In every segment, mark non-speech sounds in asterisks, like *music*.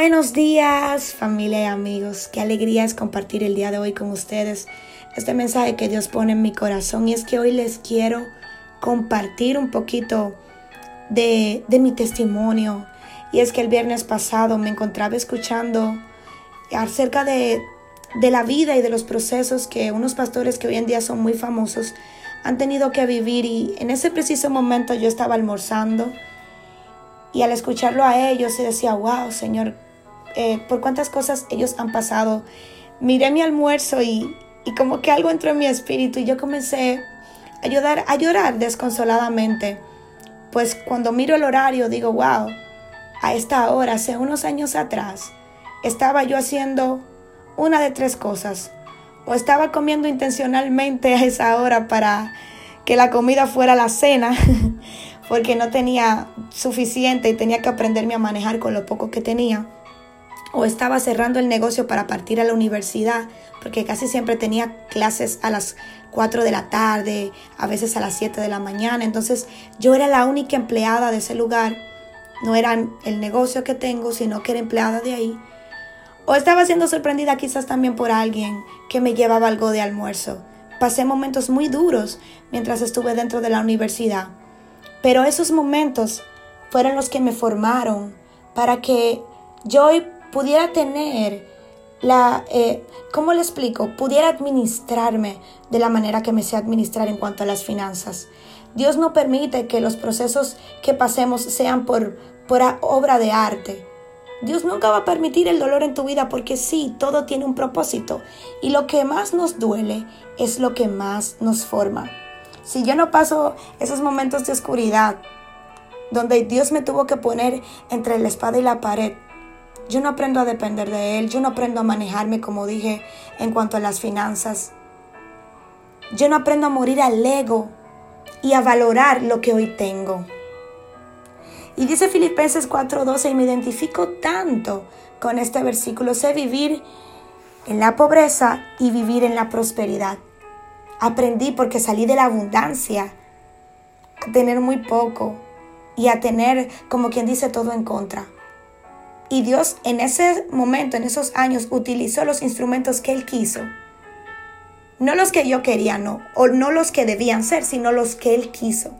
Buenos días familia y amigos, qué alegría es compartir el día de hoy con ustedes. Este mensaje que Dios pone en mi corazón y es que hoy les quiero compartir un poquito de, de mi testimonio. Y es que el viernes pasado me encontraba escuchando acerca de, de la vida y de los procesos que unos pastores que hoy en día son muy famosos han tenido que vivir. Y en ese preciso momento yo estaba almorzando y al escucharlo a ellos se decía, wow, Señor, eh, por cuántas cosas ellos han pasado. Miré mi almuerzo y, y, como que algo entró en mi espíritu y yo comencé a llorar, a llorar desconsoladamente. Pues cuando miro el horario digo, wow, a esta hora, hace unos años atrás, estaba yo haciendo una de tres cosas. O estaba comiendo intencionalmente a esa hora para que la comida fuera la cena, *laughs* porque no tenía suficiente y tenía que aprenderme a manejar con lo poco que tenía. O estaba cerrando el negocio para partir a la universidad, porque casi siempre tenía clases a las 4 de la tarde, a veces a las 7 de la mañana. Entonces yo era la única empleada de ese lugar. No era el negocio que tengo, sino que era empleada de ahí. O estaba siendo sorprendida quizás también por alguien que me llevaba algo de almuerzo. Pasé momentos muy duros mientras estuve dentro de la universidad. Pero esos momentos fueron los que me formaron para que yo pudiera tener la, eh, ¿cómo le explico? Pudiera administrarme de la manera que me sé administrar en cuanto a las finanzas. Dios no permite que los procesos que pasemos sean por, por obra de arte. Dios nunca va a permitir el dolor en tu vida porque sí, todo tiene un propósito. Y lo que más nos duele es lo que más nos forma. Si yo no paso esos momentos de oscuridad, donde Dios me tuvo que poner entre la espada y la pared, yo no aprendo a depender de Él, yo no aprendo a manejarme como dije en cuanto a las finanzas. Yo no aprendo a morir al ego y a valorar lo que hoy tengo. Y dice Filipenses 4:12, y me identifico tanto con este versículo, sé vivir en la pobreza y vivir en la prosperidad. Aprendí porque salí de la abundancia a tener muy poco y a tener, como quien dice, todo en contra. Y Dios en ese momento, en esos años, utilizó los instrumentos que Él quiso. No los que yo quería, no. O no los que debían ser, sino los que Él quiso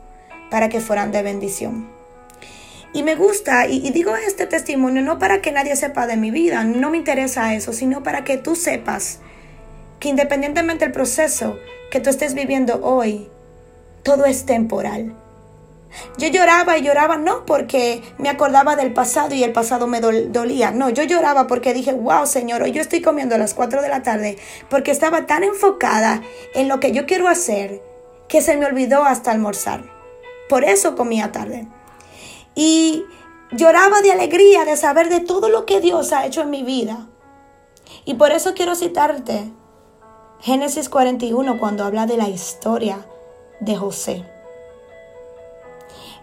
para que fueran de bendición. Y me gusta, y, digo este testimonio no para que nadie sepa de mi vida, no me interesa eso, sino para que tú sepas que independientemente del proceso que tú estés viviendo hoy, todo es temporal. Yo lloraba y lloraba no porque me acordaba del pasado y el pasado me dolía. No, yo lloraba porque dije, wow, Señor, hoy yo estoy comiendo a las 4 de la tarde porque estaba tan enfocada en lo que yo quiero hacer que se me olvidó hasta almorzar. Por eso comía tarde. Y lloraba de alegría de saber de todo lo que Dios ha hecho en mi vida. Y por eso quiero citarte Génesis 41 cuando habla de la historia de José.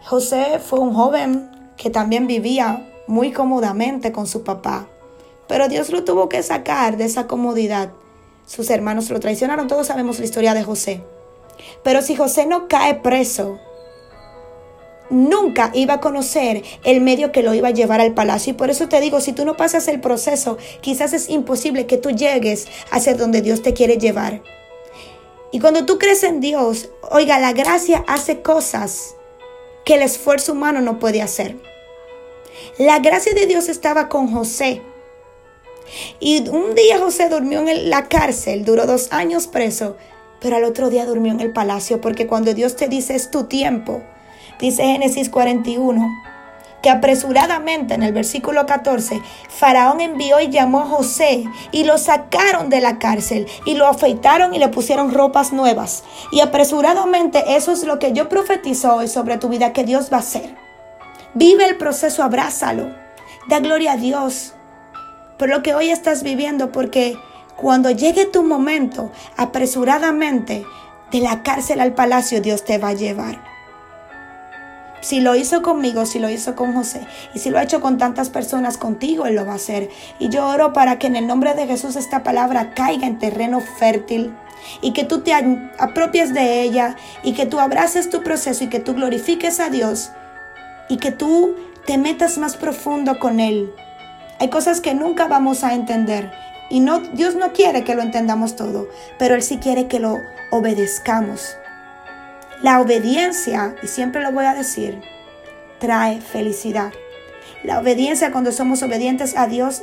José fue un joven que también vivía muy cómodamente con su papá, pero Dios lo tuvo que sacar de esa comodidad. Sus hermanos lo traicionaron, todos sabemos la historia de José. Pero si José no cae preso, nunca iba a conocer el medio que lo iba a llevar al palacio. Y por eso te digo, si tú no pasas el proceso, quizás es imposible que tú llegues hacia donde Dios te quiere llevar. Y cuando tú crees en Dios, oiga, la gracia hace cosas que el esfuerzo humano no puede hacer. La gracia de Dios estaba con José. Y un día José durmió en la cárcel, duró dos años preso, pero al otro día durmió en el palacio, porque cuando Dios te dice es tu tiempo, dice Génesis 41, que apresuradamente en el versículo 14, Faraón envió y llamó a José y lo sacaron de la cárcel y lo afeitaron y le pusieron ropas nuevas. Y apresuradamente eso es lo que yo profetizo hoy sobre tu vida que Dios va a hacer. Vive el proceso, abrázalo. Da gloria a Dios por lo que hoy estás viviendo porque cuando llegue tu momento, apresuradamente, de la cárcel al palacio, Dios te va a llevar. Si lo hizo conmigo, si lo hizo con José y si lo ha hecho con tantas personas contigo, Él lo va a hacer. Y yo oro para que en el nombre de Jesús esta palabra caiga en terreno fértil y que tú te apropies de ella y que tú abraces tu proceso y que tú glorifiques a Dios y que tú te metas más profundo con Él Hay cosas que nunca vamos a entender. Y no, Dios no quiere que lo entendamos todo, pero Él sí quiere que lo obedezcamos. La obediencia, y siempre lo voy a decir, trae felicidad. La obediencia, cuando somos obedientes a Dios,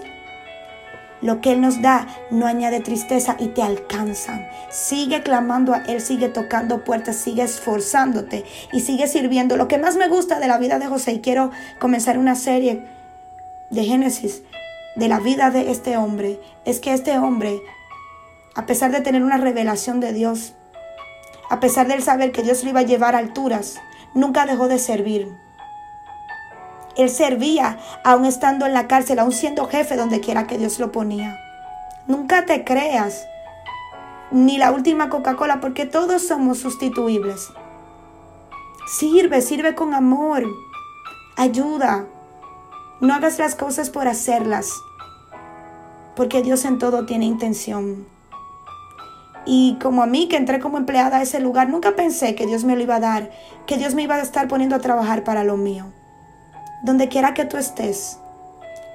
lo que Él nos da no añade tristeza y te alcanzan. Sigue clamando a Él, sigue tocando puertas, sigue esforzándote y sigue sirviendo. Lo que más me gusta de la vida de José, y quiero comenzar una serie de Génesis de la vida de este hombre, es que este hombre, a pesar de tener una revelación de Dios, a pesar de él saber que Dios lo iba a llevar a alturas, nunca dejó de servir. Él servía aún estando en la cárcel, aún siendo jefe donde quiera que Dios lo ponía. Nunca te creas ni la última Coca-Cola porque todos somos sustituibles. Sirve, sirve con amor. Ayuda. No hagas las cosas por hacerlas. Porque Dios en todo tiene intención. Y como a mí que entré como empleada a ese lugar, nunca pensé que Dios me lo iba a dar, que Dios me iba a estar poniendo a trabajar para lo mío donde quiera que tú estés,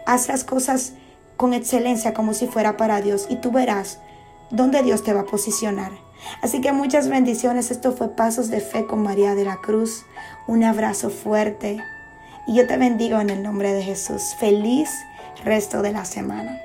haz las cosas con excelencia como si fuera para Dios y tú verás dónde Dios te va a posicionar. Así que muchas bendiciones. Esto fue Pasos de Fe con María de la Cruz. Un abrazo fuerte y yo te bendigo en el nombre de Jesús. Feliz resto de la semana.